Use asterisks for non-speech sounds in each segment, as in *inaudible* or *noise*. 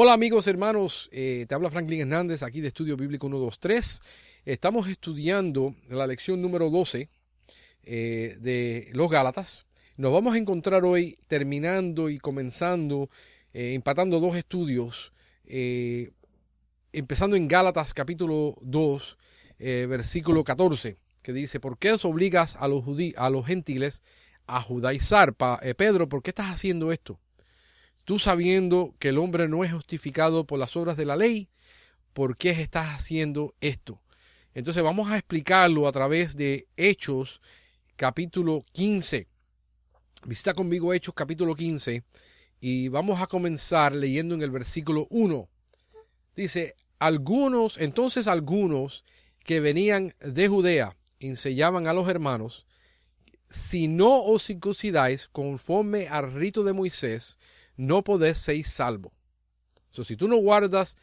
Hola amigos, hermanos, eh, te habla Franklin Hernández aquí de Estudio Bíblico 123. Estamos estudiando la lección número 12 eh, de los Gálatas. Nos vamos a encontrar hoy terminando y comenzando, eh, empatando dos estudios, empezando en Gálatas capítulo 2, versículo 14, que dice, ¿por qué os obligas a los, a los gentiles a judaizar? Pedro, ¿por qué estás haciendo esto? Tú sabiendo que el hombre no es justificado por las obras de la ley, ¿por qué estás haciendo esto? Entonces vamos a explicarlo a través de Hechos capítulo 15. Visita conmigo Hechos capítulo 15 y vamos a comenzar leyendo en el versículo 1. Dice, algunos, entonces algunos que venían de Judea enseñaban a los hermanos, si no os circuncidáis conforme al rito de Moisés, no podés ser salvo. So, si tú no guardas,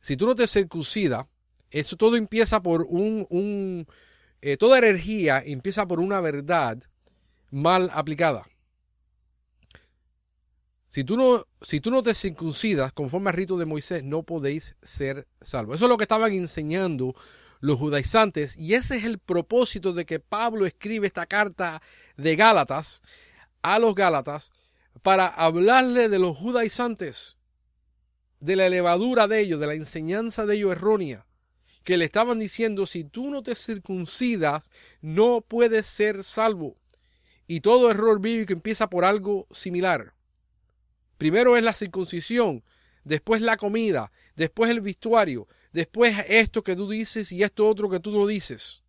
si tú no te circuncidas, eso todo empieza por un, un eh, toda energía empieza por una verdad mal aplicada. Si tú, no, si tú no te circuncidas conforme al rito de Moisés, no podéis ser salvos. Eso es lo que estaban enseñando los judaizantes y ese es el propósito de que Pablo escribe esta carta de Gálatas a los Gálatas para hablarle de los judaizantes, de la levadura de ellos, de la enseñanza de ellos errónea, que le estaban diciendo, si tú no te circuncidas, no puedes ser salvo. Y todo error bíblico empieza por algo similar. Primero es la circuncisión, después la comida, después el vestuario, después esto que tú dices y esto otro que tú no dices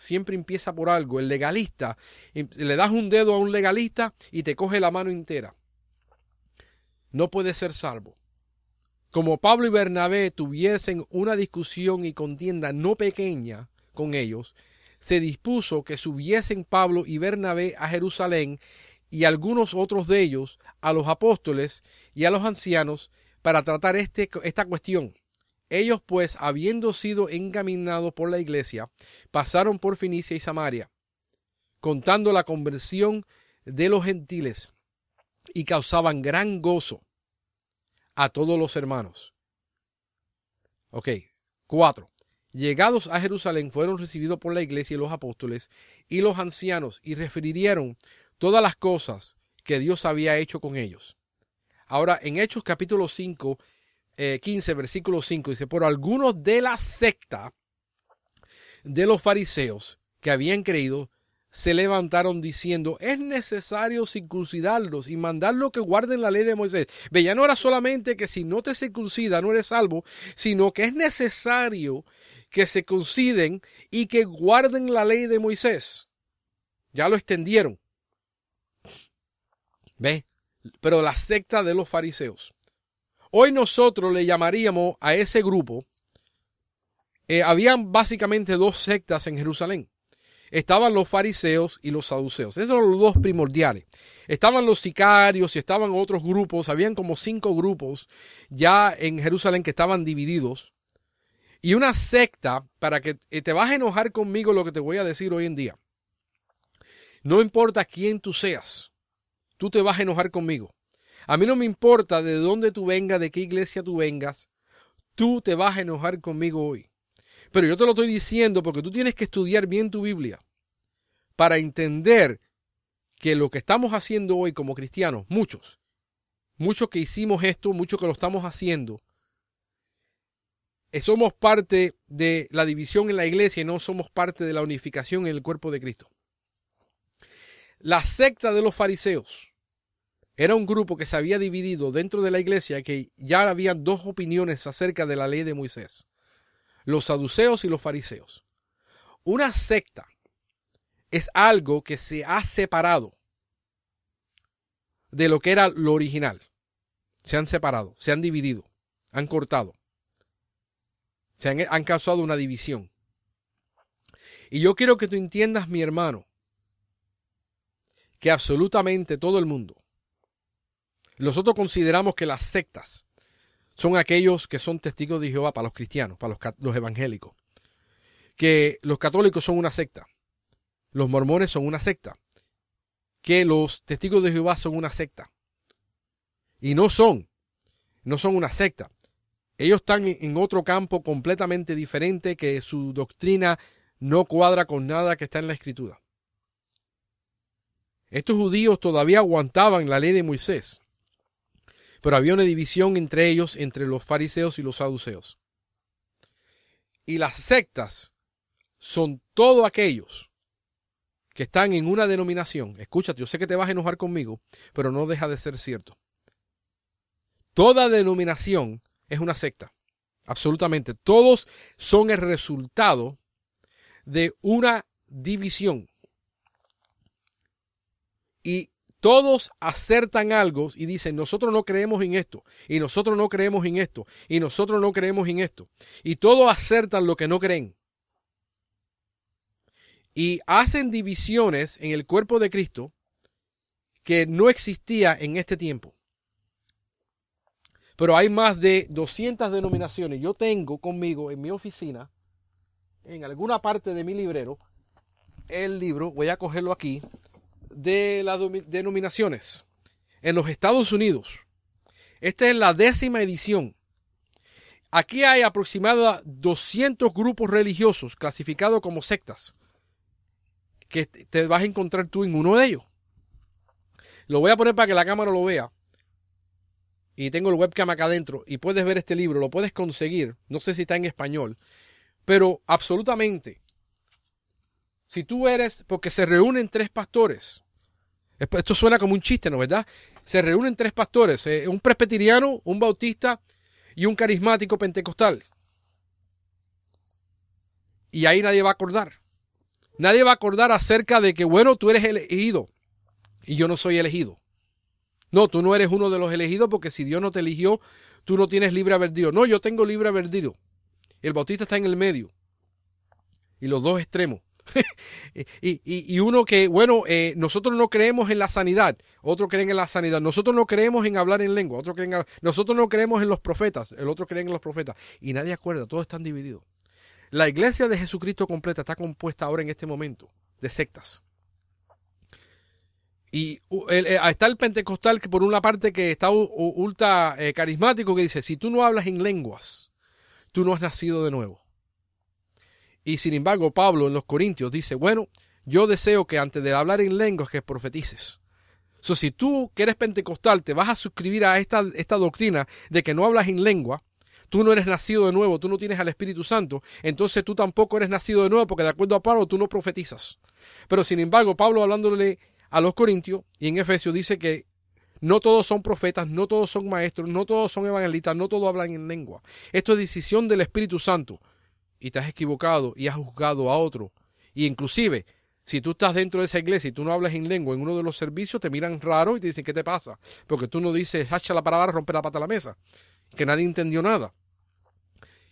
siempre empieza por algo. El legalista, em, le das un dedo a un legalista y te coge la mano entera. No puede ser salvo. Como Pablo y Bernabé tuviesen una discusión y contienda no pequeña con ellos, se dispuso que subiesen Pablo y Bernabé a Jerusalén y algunos otros de ellos a los apóstoles y a los ancianos para tratar este, esta cuestión. Ellos pues, habiendo sido encaminados por la iglesia, pasaron por Finicia y Samaria, contando la conversión de los gentiles, y causaban gran gozo a todos los hermanos. Ok, cuatro. Llegados a Jerusalén fueron recibidos por la iglesia y los apóstoles y los ancianos y refirieron todas las cosas que Dios había hecho con ellos. Ahora, en Hechos capítulo 5 15, eh, versículo 5, dice, por algunos de la secta de los fariseos que habían creído, se levantaron diciendo, es necesario circuncidarlos y mandarlos que guarden la ley de Moisés. Ve, ya no era solamente que si no te circuncida no eres salvo, sino que es necesario que se circunciden y que guarden la ley de Moisés. Ya lo extendieron. ¿Ve? Pero la secta de los fariseos. Hoy nosotros le llamaríamos a ese grupo, eh, habían básicamente dos sectas en Jerusalén. Estaban los fariseos y los saduceos. Esos eran los dos primordiales. Estaban los sicarios y estaban otros grupos. Habían como cinco grupos ya en Jerusalén que estaban divididos. Y una secta, para que eh, te vas a enojar conmigo lo que te voy a decir hoy en día. No importa quién tú seas, tú te vas a enojar conmigo. A mí no me importa de dónde tú vengas, de qué iglesia tú vengas, tú te vas a enojar conmigo hoy. Pero yo te lo estoy diciendo porque tú tienes que estudiar bien tu Biblia para entender que lo que estamos haciendo hoy como cristianos, muchos, muchos que hicimos esto, muchos que lo estamos haciendo, eh, somos parte de la división en la iglesia y no somos parte de la unificación en el cuerpo de Cristo. La secta de los fariseos era un grupo que se había dividido dentro de la iglesia que ya había dos opiniones acerca de la ley de Moisés. Los saduceos y los fariseos. Una secta es algo que se ha separado de lo que era lo original. Se han separado, se han dividido, han cortado. Se han, han causado una división. Y yo quiero que tú entiendas, mi hermano, que absolutamente todo el mundo nosotros consideramos que las sectas son aquellos que son testigos de Jehová para los cristianos, para los, evangélicos. Que los católicos son una secta. Los mormones son una secta. Que los testigos de Jehová son una secta. Y no son. no son una secta. Ellos están en otro campo completamente diferente que su doctrina no cuadra con nada que está en la escritura. Estos judíos todavía aguantaban la ley de Moisés, pero había una división entre ellos, entre los fariseos y los saduceos. Y las sectas son todos aquellos que están en una denominación. Escúchate, yo sé que te vas a enojar conmigo, pero no deja de ser cierto. Toda denominación es una secta. Absolutamente. Todos son el resultado de una división. Y todos acertan algo y dicen, nosotros no creemos en esto, y nosotros no creemos en esto, y nosotros no creemos en esto. Y todos acertan lo que no creen. Y hacen divisiones en el cuerpo de Cristo que no existía en este tiempo pero hay más de 200 denominaciones. Yo tengo conmigo en mi oficina, en alguna parte de mi librero, el libro, voy a cogerlo aquí, de las denominaciones en los Estados Unidos. Esta es la décima edición. Aquí hay aproximadamente 200 grupos religiosos clasificados como sectas, que te vas a encontrar tú en uno de ellos. Lo voy a poner para que la cámara lo vea y tengo el webcam acá adentro y puedes ver este libro, lo puedes conseguir, no sé si está en español, pero absolutamente, si tú eres, porque se reúnen tres pastores, esto suena como un chiste, ¿no verdad? Se reúnen tres pastores, eh, un presbiteriano, un bautista y un carismático pentecostal. Y ahí nadie va a acordar. Nadie va a acordar acerca de que, bueno, tú eres elegido y yo no soy elegido. No, tú no eres uno de los elegidos porque si Dios no te eligió, tú no tienes libre albedrío. No, yo tengo libre albedrío. El bautista está en el medio. Y los dos extremos. *laughs* y, uno que, bueno, eh, nosotros no creemos en la sanidad, otro creen en la sanidad. Nosotros no creemos en hablar en lengua, otro creen en, nosotros no creemos en los profetas, el otro cree en los profetas. Y nadie acuerda, todos están divididos. La iglesia de Jesucristo completa está compuesta ahora en este momento de sectas. Y eh, está el pentecostal que por una parte que está ultra eh, carismático que dice, si tú no hablas en lenguas, tú no has nacido de nuevo. Y sin embargo, Pablo en los Corintios dice, bueno, yo deseo que antes de hablar en lenguas que profetices. So, si tú que eres pentecostal te vas a suscribir a esta, esta doctrina de que no hablas en lengua, tú no eres nacido de nuevo, tú no tienes al Espíritu Santo, entonces tú tampoco eres nacido de nuevo porque de acuerdo a Pablo tú no profetizas. Pero sin embargo, Pablo hablándole a los Corintios y en Efesios dice que no todos son profetas, no todos son maestros, no todos son evangelistas, no todos hablan en lengua. Esto es decisión del Espíritu Santo. Y te has equivocado y has juzgado a otro. Y inclusive, si tú estás dentro de esa iglesia y tú no hablas en lengua en uno de los servicios, te miran raro y te dicen, ¿qué te pasa? Porque tú no dices, hacha la palabra, rompe la pata a la mesa. Que nadie entendió nada.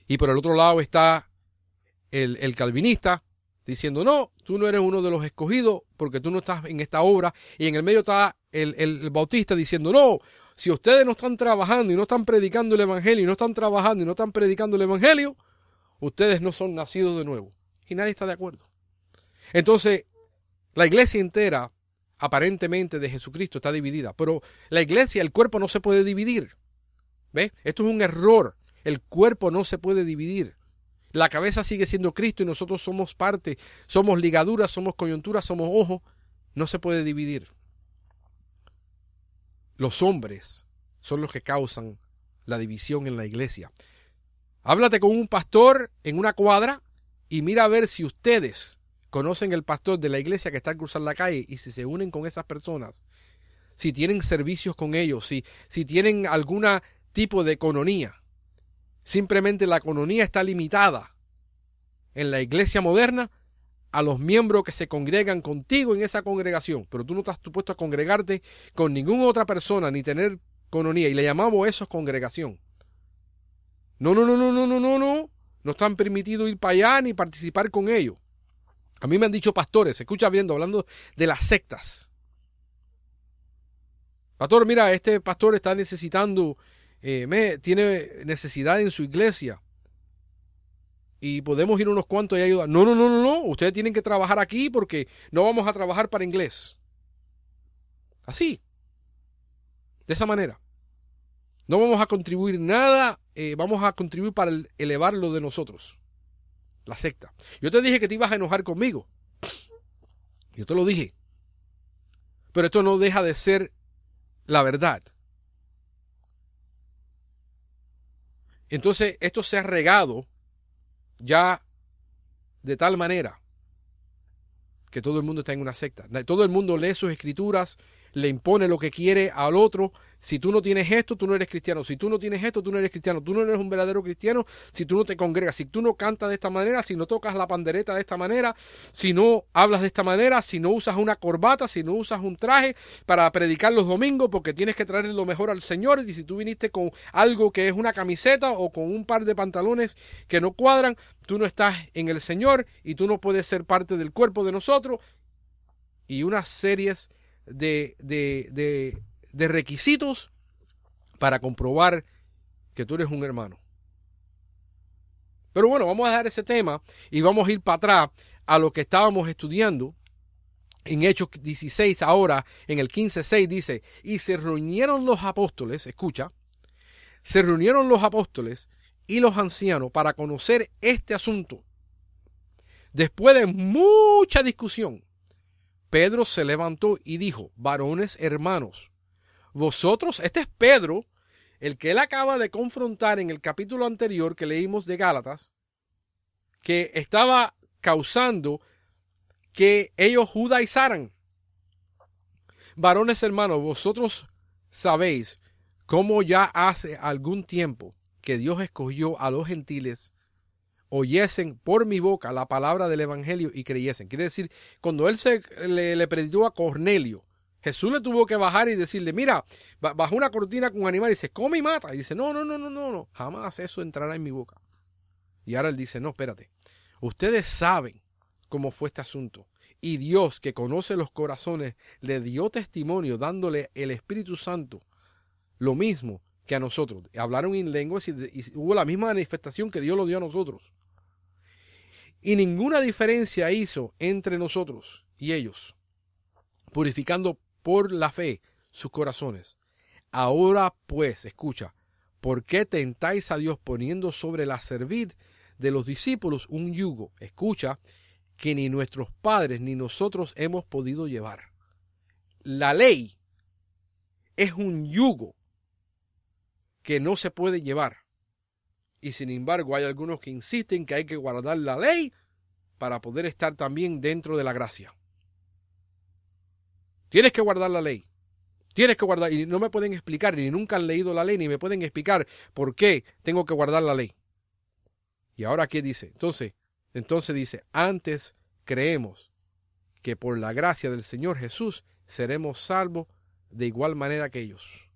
Y por el otro lado está el, el calvinista, diciendo, no, tú no eres uno de los escogidos porque tú no estás en esta obra. Y en el medio está el, el, bautista diciendo, no, si ustedes no están trabajando y no están predicando el Evangelio y no están trabajando y no están predicando el Evangelio, ustedes no son nacidos de nuevo. Y nadie está de acuerdo. Entonces, la iglesia entera, aparentemente de Jesucristo, está dividida. Pero la iglesia, el cuerpo no se puede dividir. ¿Ve? Esto es un error. El cuerpo no se puede dividir. La cabeza sigue siendo Cristo y nosotros somos parte, somos ligaduras, somos coyunturas, somos ojos. No se puede dividir. Los hombres son los que causan la división en la iglesia. Háblate con un pastor en una cuadra y mira a ver si ustedes conocen el pastor de la iglesia que está al cruzar la calle y si se unen con esas personas, si tienen servicios con ellos, si, si tienen algún tipo de economía. Simplemente la economía está limitada en la iglesia moderna a los miembros que se congregan contigo en esa congregación, pero tú no estás supuesto a congregarte con ninguna otra persona ni tener economía y le llamamos eso congregación. No, no, no, no, no, no, no, no. No están permitidos ir para allá ni participar con ellos. A mí me han dicho pastores, escucha viendo, hablando de las sectas. Pastor, mira, este pastor está necesitando eh, tiene necesidad en su iglesia y podemos ir unos cuantos y ayudar. No, no, no, no, no. Ustedes tienen que trabajar aquí porque no vamos a trabajar para inglés. Así. De esa manera. No vamos a contribuir nada, eh, vamos a contribuir para elevar lo de nosotros. La secta. Yo te dije que te ibas a enojar conmigo. Yo te lo dije. Pero esto no deja de ser la verdad. Entonces, esto se ha regado ya de tal manera que todo el mundo está en una secta. Todo el mundo lee sus escrituras, le impone lo que quiere al otro. Si tú no tienes esto, tú no eres cristiano. Si tú no tienes esto, tú no eres cristiano. Tú no eres un verdadero cristiano si tú no te congregas. Si tú no cantas de esta manera, si no tocas la pandereta de esta manera, si no hablas de esta manera, si no usas una corbata, si no usas un traje para predicar los domingos porque tienes que traer lo mejor al Señor. Y si tú viniste con algo que es una camiseta o con un par de pantalones que no cuadran, tú no estás en el Señor y tú no puedes ser parte del cuerpo de nosotros. Y unas series de, de, de, requisitos para comprobar que tú eres un hermano. Pero bueno, vamos a dejar ese tema y vamos a ir para atrás a lo que estábamos estudiando en Hechos 16, ahora en el 15.6 dice, y se reunieron los apóstoles, escucha, se reunieron los apóstoles y los ancianos para conocer este asunto. Después de mucha discusión, Pedro se levantó y dijo, varones hermanos, vosotros, este es Pedro, el que él acaba de confrontar en el capítulo anterior que leímos de Gálatas, que estaba causando que ellos judaizaran. Varones hermanos, vosotros sabéis cómo ya hace algún tiempo que Dios escogió a los gentiles oyesen por mi boca la palabra del Evangelio y creyesen. Quiere decir, cuando él se le, le predicó a Cornelio, Jesús le tuvo que bajar y decirle, mira, bajó una cortina con un animal y dice, come y mata. Y dice, no, no, no, no, no, no, jamás eso entrará en mi boca. Y ahora él dice, no, espérate, ustedes saben cómo fue este asunto. Y Dios, que conoce los corazones, le dio testimonio dándole el Espíritu Santo, lo mismo que a nosotros. Hablaron en lenguas y, hubo la misma manifestación que Dios lo dio a nosotros. Y ninguna diferencia hizo entre nosotros y ellos, purificando por la fe sus corazones. Ahora pues, escucha, ¿por qué tentáis a Dios poniendo sobre la servir de los discípulos un yugo? Escucha, que ni nuestros padres ni nosotros hemos podido llevar. La ley es un yugo que no se puede llevar. Y sin embargo hay algunos que insisten que hay que guardar la ley para poder estar también dentro de la gracia. Tienes que guardar la ley. Tienes que guardar, y no me pueden explicar, ni nunca han leído la ley, ni me pueden explicar por qué tengo que guardar la ley. Y ahora, ¿qué dice? Entonces, entonces dice, antes creemos que por la gracia del Señor Jesús seremos salvos de igual manera que ellos.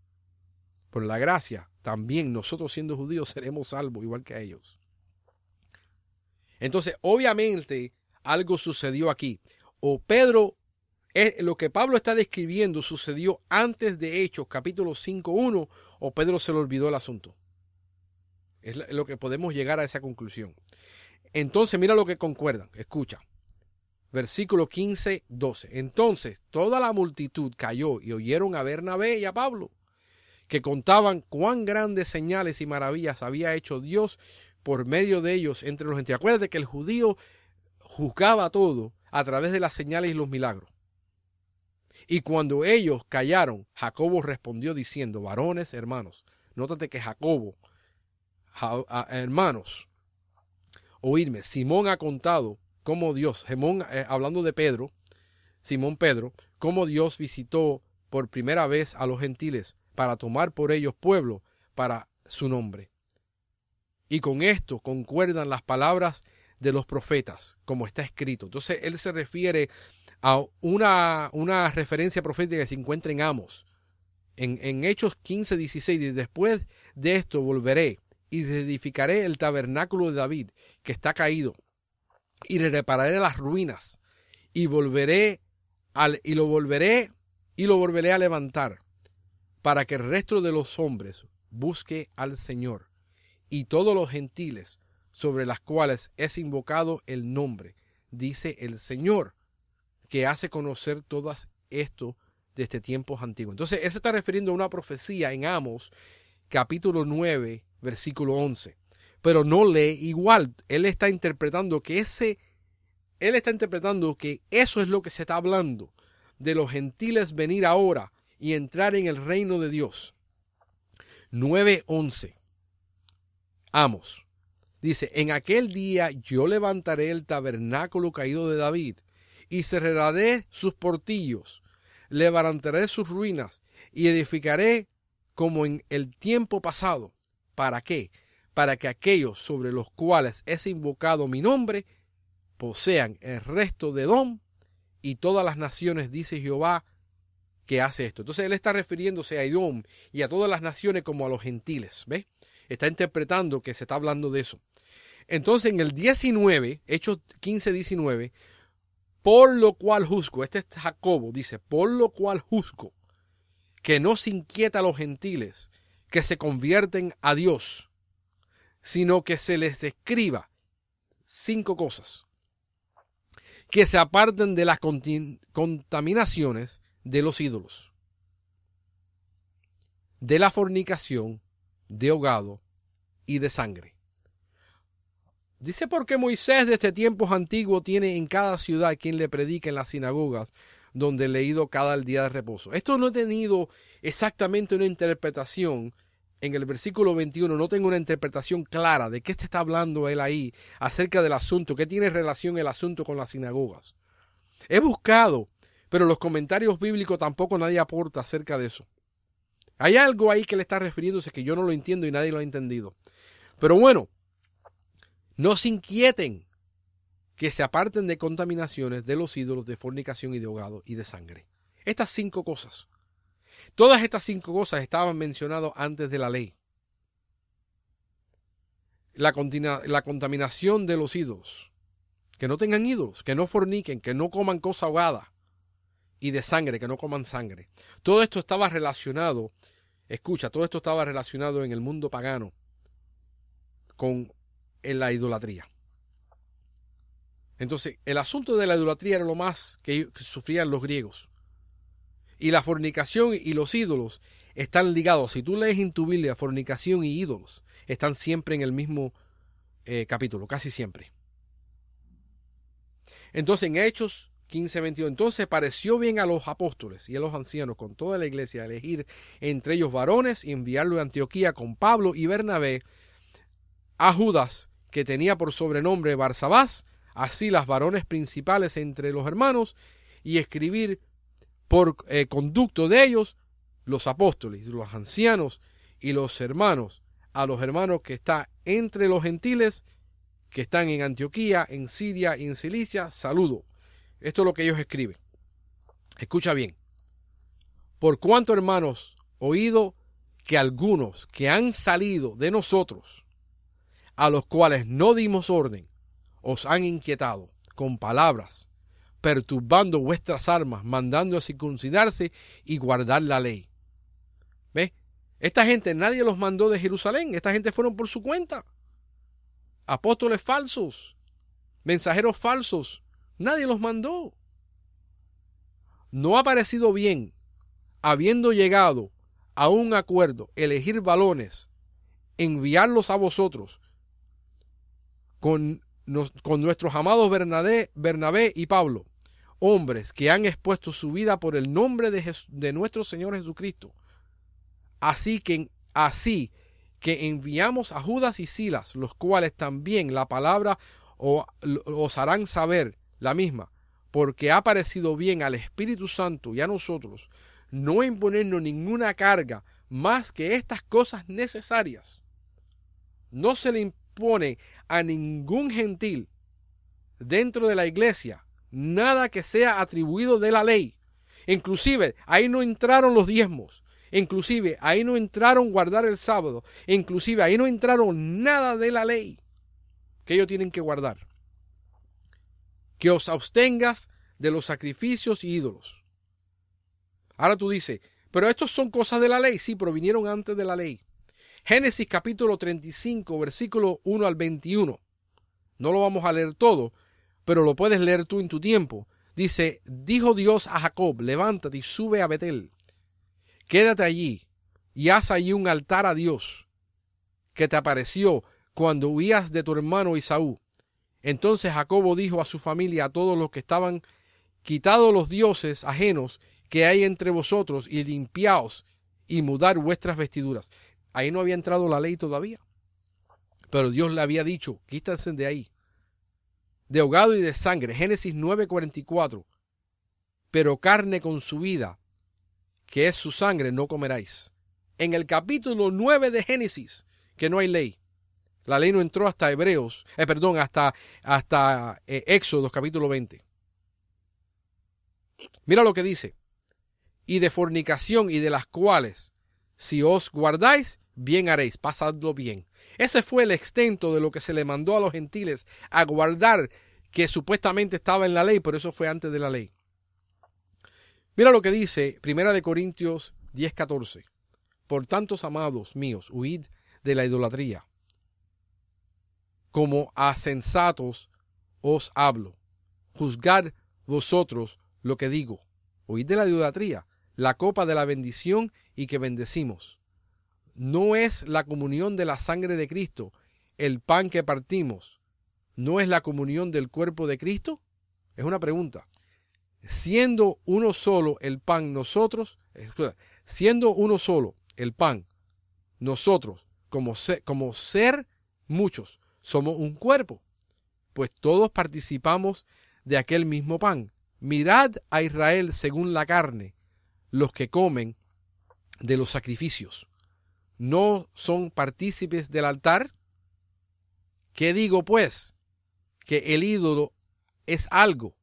Por la gracia, también nosotros siendo judíos seremos salvos igual que ellos. Entonces, obviamente, algo sucedió aquí. O Pedro, lo que Pablo está describiendo sucedió antes de Hechos, capítulo 5.1, o Pedro se le olvidó el asunto. Es lo que podemos llegar a esa conclusión. Entonces, mira lo que concuerdan. Escucha. Versículo 15, 12. Entonces, toda la multitud cayó y oyeron a Bernabé y a Pablo que contaban cuán grandes señales y maravillas había hecho Dios por medio de ellos entre los gentiles. Acuérdate que el judío juzgaba todo a través de las señales y los milagros. Y cuando ellos callaron, Jacobo respondió diciendo, varones, hermanos, nótate que Jacobo, hermanos, oírme, Simón ha contado cómo Dios, Simón, eh, hablando de Pedro, Simón Pedro, cómo Dios visitó por primera vez a los gentiles para tomar por ellos pueblo para su nombre. Y con esto concuerdan las palabras de los profetas, como está escrito. Entonces él se refiere a una, una referencia profética que se encuentra en Amos. En, en Hechos 15, 16, y después de esto volveré y reedificaré el tabernáculo de David, que está caído, y repararé las ruinas, y volveré al, y lo volveré y lo volveré a levantar, para que el resto de los hombres busque al Señor y todos los gentiles sobre las cuales es invocado el nombre, dice el Señor, que hace conocer todas esto desde tiempos antiguos. Entonces, él se está refiriendo a una profecía en Amos capítulo 9, versículo 11. Pero no lee igual. Él está interpretando que ese, él está interpretando que eso es lo que se está hablando de los gentiles venir ahora y entrar en el reino de Dios. 9.11. Amos. Dice, en aquel día yo levantaré el tabernáculo caído de David y cerraré sus portillos, levantaré sus ruinas y edificaré como en el tiempo pasado. ¿Para qué? Para que aquellos sobre los cuales es invocado mi nombre posean el resto de Dom y todas las naciones, dice Jehová, que hace esto. Entonces él está refiriéndose a Edom y a todas las naciones como a los gentiles. ¿Ves? Está interpretando que se está hablando de eso. Entonces en el 19, Hechos 15, 19, por lo cual juzgo, este es Jacobo, dice, por lo cual juzgo, que no se inquieta a los gentiles, que se convierten a Dios, sino que se les escriba cinco cosas que se aparten de las contaminaciones de los ídolos, de la fornicación, de ahogado y de sangre. Dice porque Moisés desde tiempos antiguos tiene en cada ciudad quien le predique en las sinagogas donde he leído cada día de reposo. Esto no he tenido exactamente una interpretación en el versículo 21 no tengo una interpretación clara de qué se está hablando él ahí acerca del asunto, qué tiene relación el asunto con las sinagogas. He buscado, pero los comentarios bíblicos tampoco nadie aporta acerca de eso. Hay algo ahí que le está refiriéndose que yo no lo entiendo y nadie lo ha entendido. Pero bueno, no se inquieten que se aparten de contaminaciones de los ídolos de fornicación y de ahogado y de sangre. Estas cinco cosas Todas estas cinco cosas estaban mencionadas antes de la ley. La, contaminación de los ídolos. Que no tengan ídolos, que no forniquen, que no coman cosa ahogada. Y de sangre, que no coman sangre. Todo esto estaba relacionado, escucha, todo esto estaba relacionado en el mundo pagano con la idolatría. Entonces, el asunto de la idolatría era lo más que sufrían los griegos. Y la fornicación y los ídolos están ligados. Si tú lees en tu Biblia fornicación y ídolos, están siempre en el mismo eh, capítulo, casi siempre. Entonces en Hechos 15, 22, entonces pareció bien a los apóstoles y a los ancianos con toda la iglesia elegir entre ellos varones y enviarlo a Antioquía con Pablo y Bernabé a Judas, que tenía por sobrenombre Barsabás, así las varones principales entre los hermanos, y escribir por eh, conducto de ellos los apóstoles, los ancianos y los hermanos, a los hermanos que están entre los gentiles que están en Antioquía, en Siria y en Cilicia, saludo. Esto es lo que ellos escriben. Escucha bien. Por cuanto, hermanos, oído que algunos que han salido de nosotros, a los cuales no dimos orden, os han inquietado con palabras perturbando vuestras armas, mandando a circuncidarse y guardar la ley. ¿Ve? Esta gente nadie los mandó de Jerusalén, esta gente fueron por su cuenta. Apóstoles falsos, mensajeros falsos, nadie los mandó. No ha parecido bien, habiendo llegado a un acuerdo, elegir balones, enviarlos a vosotros con, con nuestros amados Bernabé y Pablo, hombres que han expuesto su vida por el nombre de, de nuestro Señor Jesucristo. Así que, así que enviamos a Judas y Silas, los cuales también la palabra os harán saber la misma, porque ha parecido bien al Espíritu Santo y a nosotros no imponernos ninguna carga más que estas cosas necesarias. No se le impone a ningún gentil dentro de la iglesia nada que sea atribuido de la ley. Inclusive ahí no entraron los diezmos. Inclusive ahí no entraron guardar el sábado. Inclusive ahí no entraron nada de la ley que ellos tienen que guardar. Que os abstengas de los sacrificios y ídolos. Ahora tú dices, pero estos son cosas de la ley. Sí, pero vinieron antes de la ley. Génesis capítulo 35, versículo 1 al 21. No lo vamos a leer todo, pero lo puedes leer tú en tu tiempo. Dice, dijo Dios a Jacob, levántate y sube a Betel. Quédate allí, y haz allí un altar a Dios que te apareció cuando huías de tu hermano Isaú. Entonces Jacobo dijo a su familia, a todos los que estaban quitados los dioses ajenos que hay entre vosotros y limpiaos y mudar vuestras vestiduras. Ahí no había entrado la ley todavía. Pero Dios le había dicho, quítense de ahí. De ahogado y de sangre. Génesis 9:44. Pero carne con su vida, que es su sangre, no comeráis. En el capítulo 9 de Génesis, que no hay ley. La ley no entró hasta Hebreos, eh, perdón, hasta, hasta eh, Éxodo capítulo 20. Mira lo que dice. Y de fornicación y de las cuales, si os guardáis, bien haréis, pasadlo bien. Ese fue el extento de lo que se le mandó a los gentiles a guardar, que supuestamente estaba en la ley, pero eso fue antes de la ley. Mira lo que dice Primera de Corintios 10:14. Por tantos amados míos, huid de la idolatría. Como a sensatos os hablo. Juzgad vosotros lo que digo. Huid de la idolatría, la copa de la bendición y que bendecimos. ¿No es la comunión de la sangre de Cristo el pan que partimos? ¿No es la comunión del cuerpo de Cristo? Es una pregunta. Siendo uno solo el pan nosotros, siendo uno solo el pan, nosotros como ser, como ser muchos, somos un cuerpo, pues todos participamos de aquel mismo pan. Mirad a Israel según la carne, los que comen de los sacrificios. ¿No son partícipes del altar? ¿Qué digo pues? Que el ídolo es algo,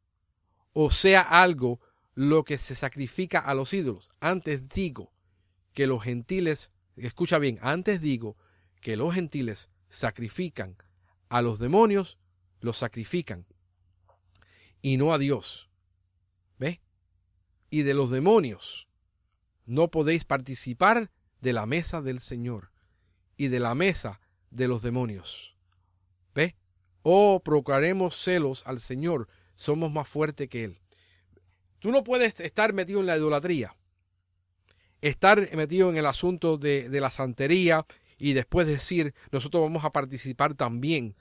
o sea algo lo que se sacrifica a los ídolos. Antes digo que los gentiles escucha bien, antes digo que los gentiles sacrifican a los demonios, los sacrifican y no a Dios. ¿Ve? Y de los demonios no podéis participar de la mesa del Señor y de la mesa de los demonios. ¿Ve? Oh, procuraremos celos al Señor, somos más fuertes que Él. Tú no puedes estar metido en la idolatría estar metido en el asunto de, la santería y después decir, nosotros vamos a participar también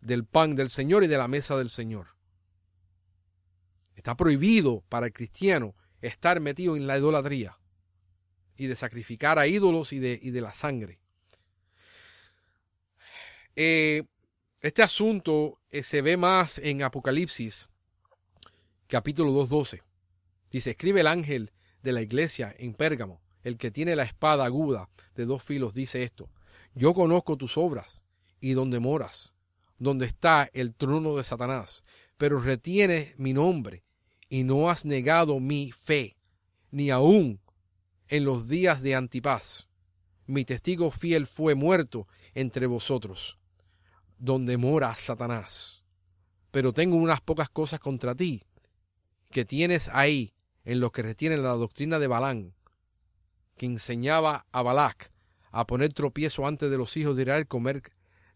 del pan del Señor y de la mesa del Señor. Está prohibido para el cristiano estar metido en la idolatría y de sacrificar a ídolos y de, y de la sangre. Eh, este asunto eh, se ve más en Apocalipsis, capítulo 2.12. Dice, escribe el ángel de la iglesia en Pérgamo, el que tiene la espada aguda de dos filos, dice esto, yo conozco tus obras y donde moras, donde está el trono de Satanás, pero retienes mi nombre y no has negado mi fe, ni aun en los días de Antipas. Mi testigo fiel fue muerto entre vosotros, donde mora Satanás. Pero tengo unas pocas cosas contra ti, que tienes ahí en los que retienen la doctrina de Balán, que enseñaba a Balac a poner tropiezo antes de los hijos de Israel, comer,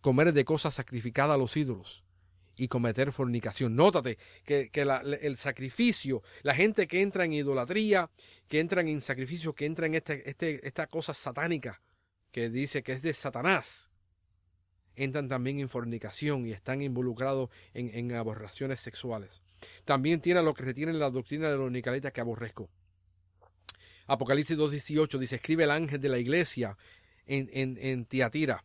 comer de cosas sacrificadas a los ídolos y cometer fornicación. Nótate que, el sacrificio, la gente que entra en idolatría, que entran en sacrificio, que entra en este, este, esta cosa satánica que dice que es de Satanás, entran también en fornicación y están involucrados en, en aberraciones sexuales. También tiene lo que retiene la doctrina de los nicalitas que aborrezco. Apocalipsis 2.18 dice, escribe el ángel de la iglesia en, en, en Tiatira,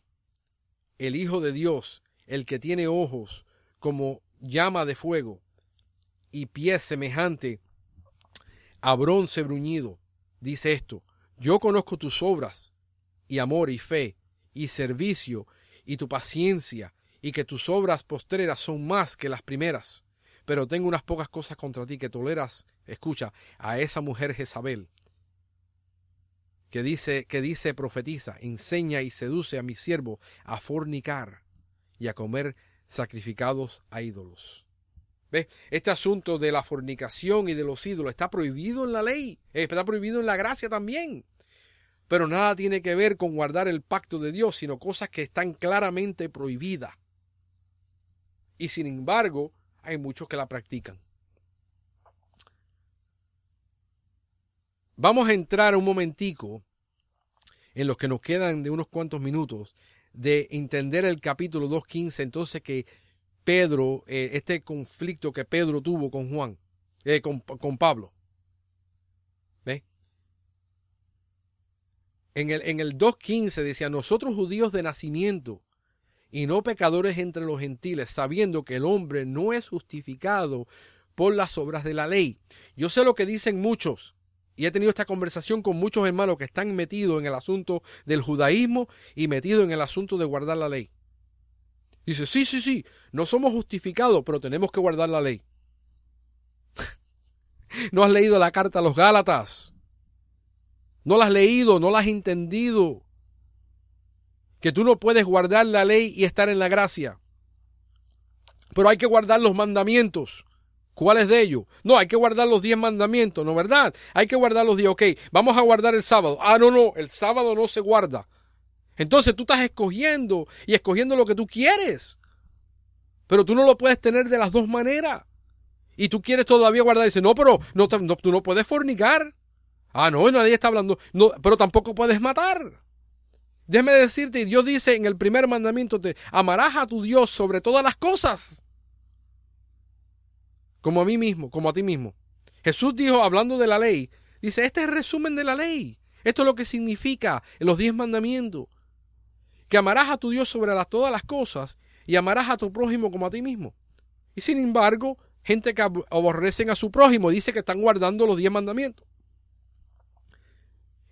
el Hijo de Dios, el que tiene ojos como llama de fuego y pies semejante a bronce bruñido, dice esto, yo conozco tus obras y amor y fe y servicio y tu paciencia y que tus obras postreras son más que las primeras pero tengo unas pocas cosas contra ti que toleras, escucha, a esa mujer Jezabel, que dice, que dice, profetiza, enseña y seduce a mi siervo a fornicar y a comer sacrificados a ídolos. ¿Ves? Este asunto de la fornicación y de los ídolos está prohibido en la ley, eh, está prohibido en la gracia también. Pero nada tiene que ver con guardar el pacto de Dios, sino cosas que están claramente prohibidas. Y sin embargo, hay muchos que la practican. Vamos a entrar un momentico en los que nos quedan de unos cuantos minutos, de entender el capítulo 2.15, entonces que Pedro, eh, este conflicto que Pedro tuvo con Juan, eh, con, con, Pablo. ¿Ve? En el, en el 2.15 decía, nosotros judíos de nacimiento y no pecadores entre los gentiles, sabiendo que el hombre no es justificado por las obras de la ley. Yo sé lo que dicen muchos, y he tenido esta conversación con muchos hermanos que están metidos en el asunto del judaísmo y metidos en el asunto de guardar la ley. Dice, sí, sí, sí, no somos justificados, pero tenemos que guardar la ley. *laughs* no has leído la carta a los Gálatas. No la has leído, no la has entendido. Que tú no puedes guardar la ley y estar en la gracia. Pero hay que guardar los mandamientos. ¿Cuáles de ellos? No, hay que guardar los diez mandamientos, ¿no verdad? Hay que guardar los diez, ok, vamos a guardar el sábado. Ah, no, no, el sábado no se guarda. Entonces tú estás escogiendo y escogiendo lo que tú quieres. Pero tú no lo puedes tener de las dos maneras. Y tú quieres todavía guardar. Y dices, no, pero no, tú no puedes fornicar. Ah, no, nadie está hablando. No, pero tampoco puedes matar. Déjeme decirte, Dios dice en el primer mandamiento, te amarás a tu Dios sobre todas las cosas como a mí mismo, como a ti mismo. Jesús dijo, hablando de la ley, dice, este es el resumen de la ley. Esto es lo que significa los diez mandamientos. Que amarás a tu Dios sobre todas las cosas y amarás a tu prójimo como a ti mismo. Y sin embargo, gente que aborrecen a su prójimo dice que están guardando los diez mandamientos.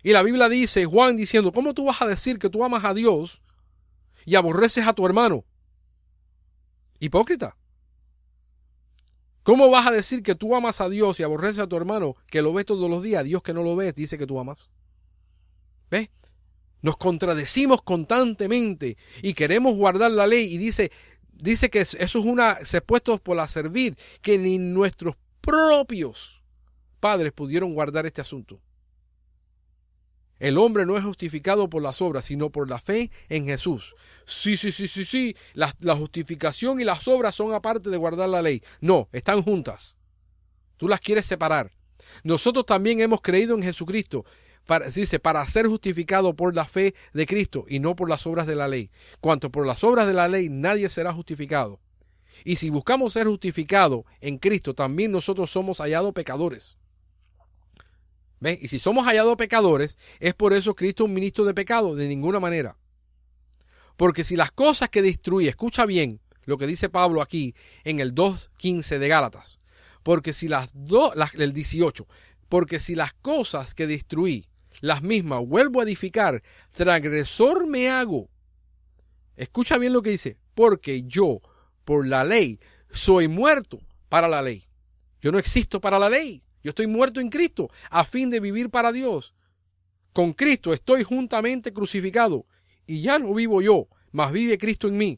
Y la Biblia dice, Juan diciendo, ¿cómo tú vas a decir que tú amas a Dios y aborreces a tu hermano? Hipócrita. ¿Cómo vas a decir que tú amas a Dios y aborreces a tu hermano que lo ves todos los días? Dios que no lo ves dice que tú amas. ¿Ves? Nos contradecimos constantemente y queremos guardar la ley y dice, dice que eso es una, se puesto por la servir, que ni nuestros propios padres pudieron guardar este asunto. El hombre no es justificado por las obras, sino por la fe en Jesús. Sí, sí, sí, sí, sí. La, justificación y las obras son aparte de guardar la ley. No, están juntas. Tú las quieres separar. Nosotros también hemos creído en Jesucristo. Dice, para ser justificado por la fe de Cristo y no por las obras de la ley. Cuanto por las obras de la ley nadie será justificado. Y si buscamos ser justificado en Cristo, también nosotros somos hallados pecadores. Y si somos hallados pecadores, es por eso Cristo un ministro de pecado, de ninguna manera. Porque si las cosas que destruye, escucha bien lo que dice Pablo aquí en el 2.15 de Gálatas, porque si las dos, el 18, porque si las cosas que destruí, las mismas vuelvo a edificar, transgresor me hago. Escucha bien lo que dice, porque yo, por la ley, soy muerto para la ley. Yo no existo para la ley. Yo estoy muerto en Cristo a fin de vivir para Dios. Con Cristo estoy juntamente crucificado y ya no vivo yo, mas vive Cristo en mí.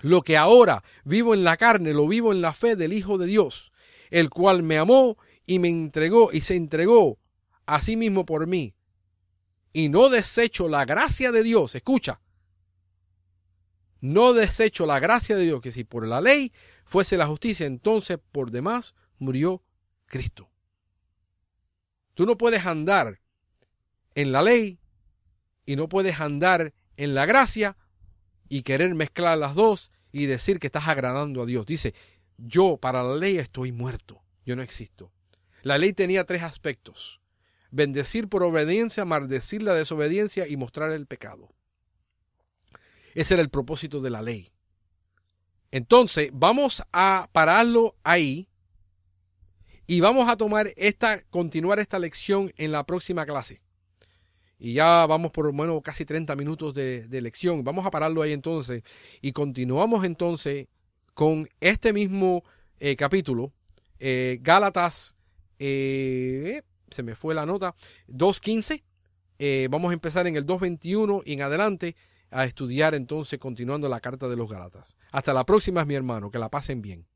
Lo que ahora vivo en la carne, lo vivo en la fe del Hijo de Dios, el cual me amó y me entregó y se entregó a sí mismo por mí. Y no desecho la gracia de Dios, escucha, no desecho la gracia de Dios, que si por la ley fuese la justicia, entonces por demás murió Cristo. Tú no puedes andar en la ley y no puedes andar en la gracia y querer mezclar las dos y decir que estás agradando a Dios. Dice, yo para la ley estoy muerto, yo no existo. La ley tenía tres aspectos. Bendecir por obediencia, maldecir la desobediencia y mostrar el pecado. Ese era el propósito de la ley. Entonces, vamos a pararlo ahí y vamos a tomar esta, continuar esta lección en la próxima clase. Y ya vamos por lo menos casi 30 minutos de, lección. Vamos a pararlo ahí entonces. Y continuamos entonces con este mismo eh, capítulo. Eh, Gálatas, eh, se me fue la nota, 2.15. vamos a empezar en el 2.21 y en adelante a estudiar entonces continuando la carta de los Gálatas. Hasta la próxima, mi hermano. Que la pasen bien.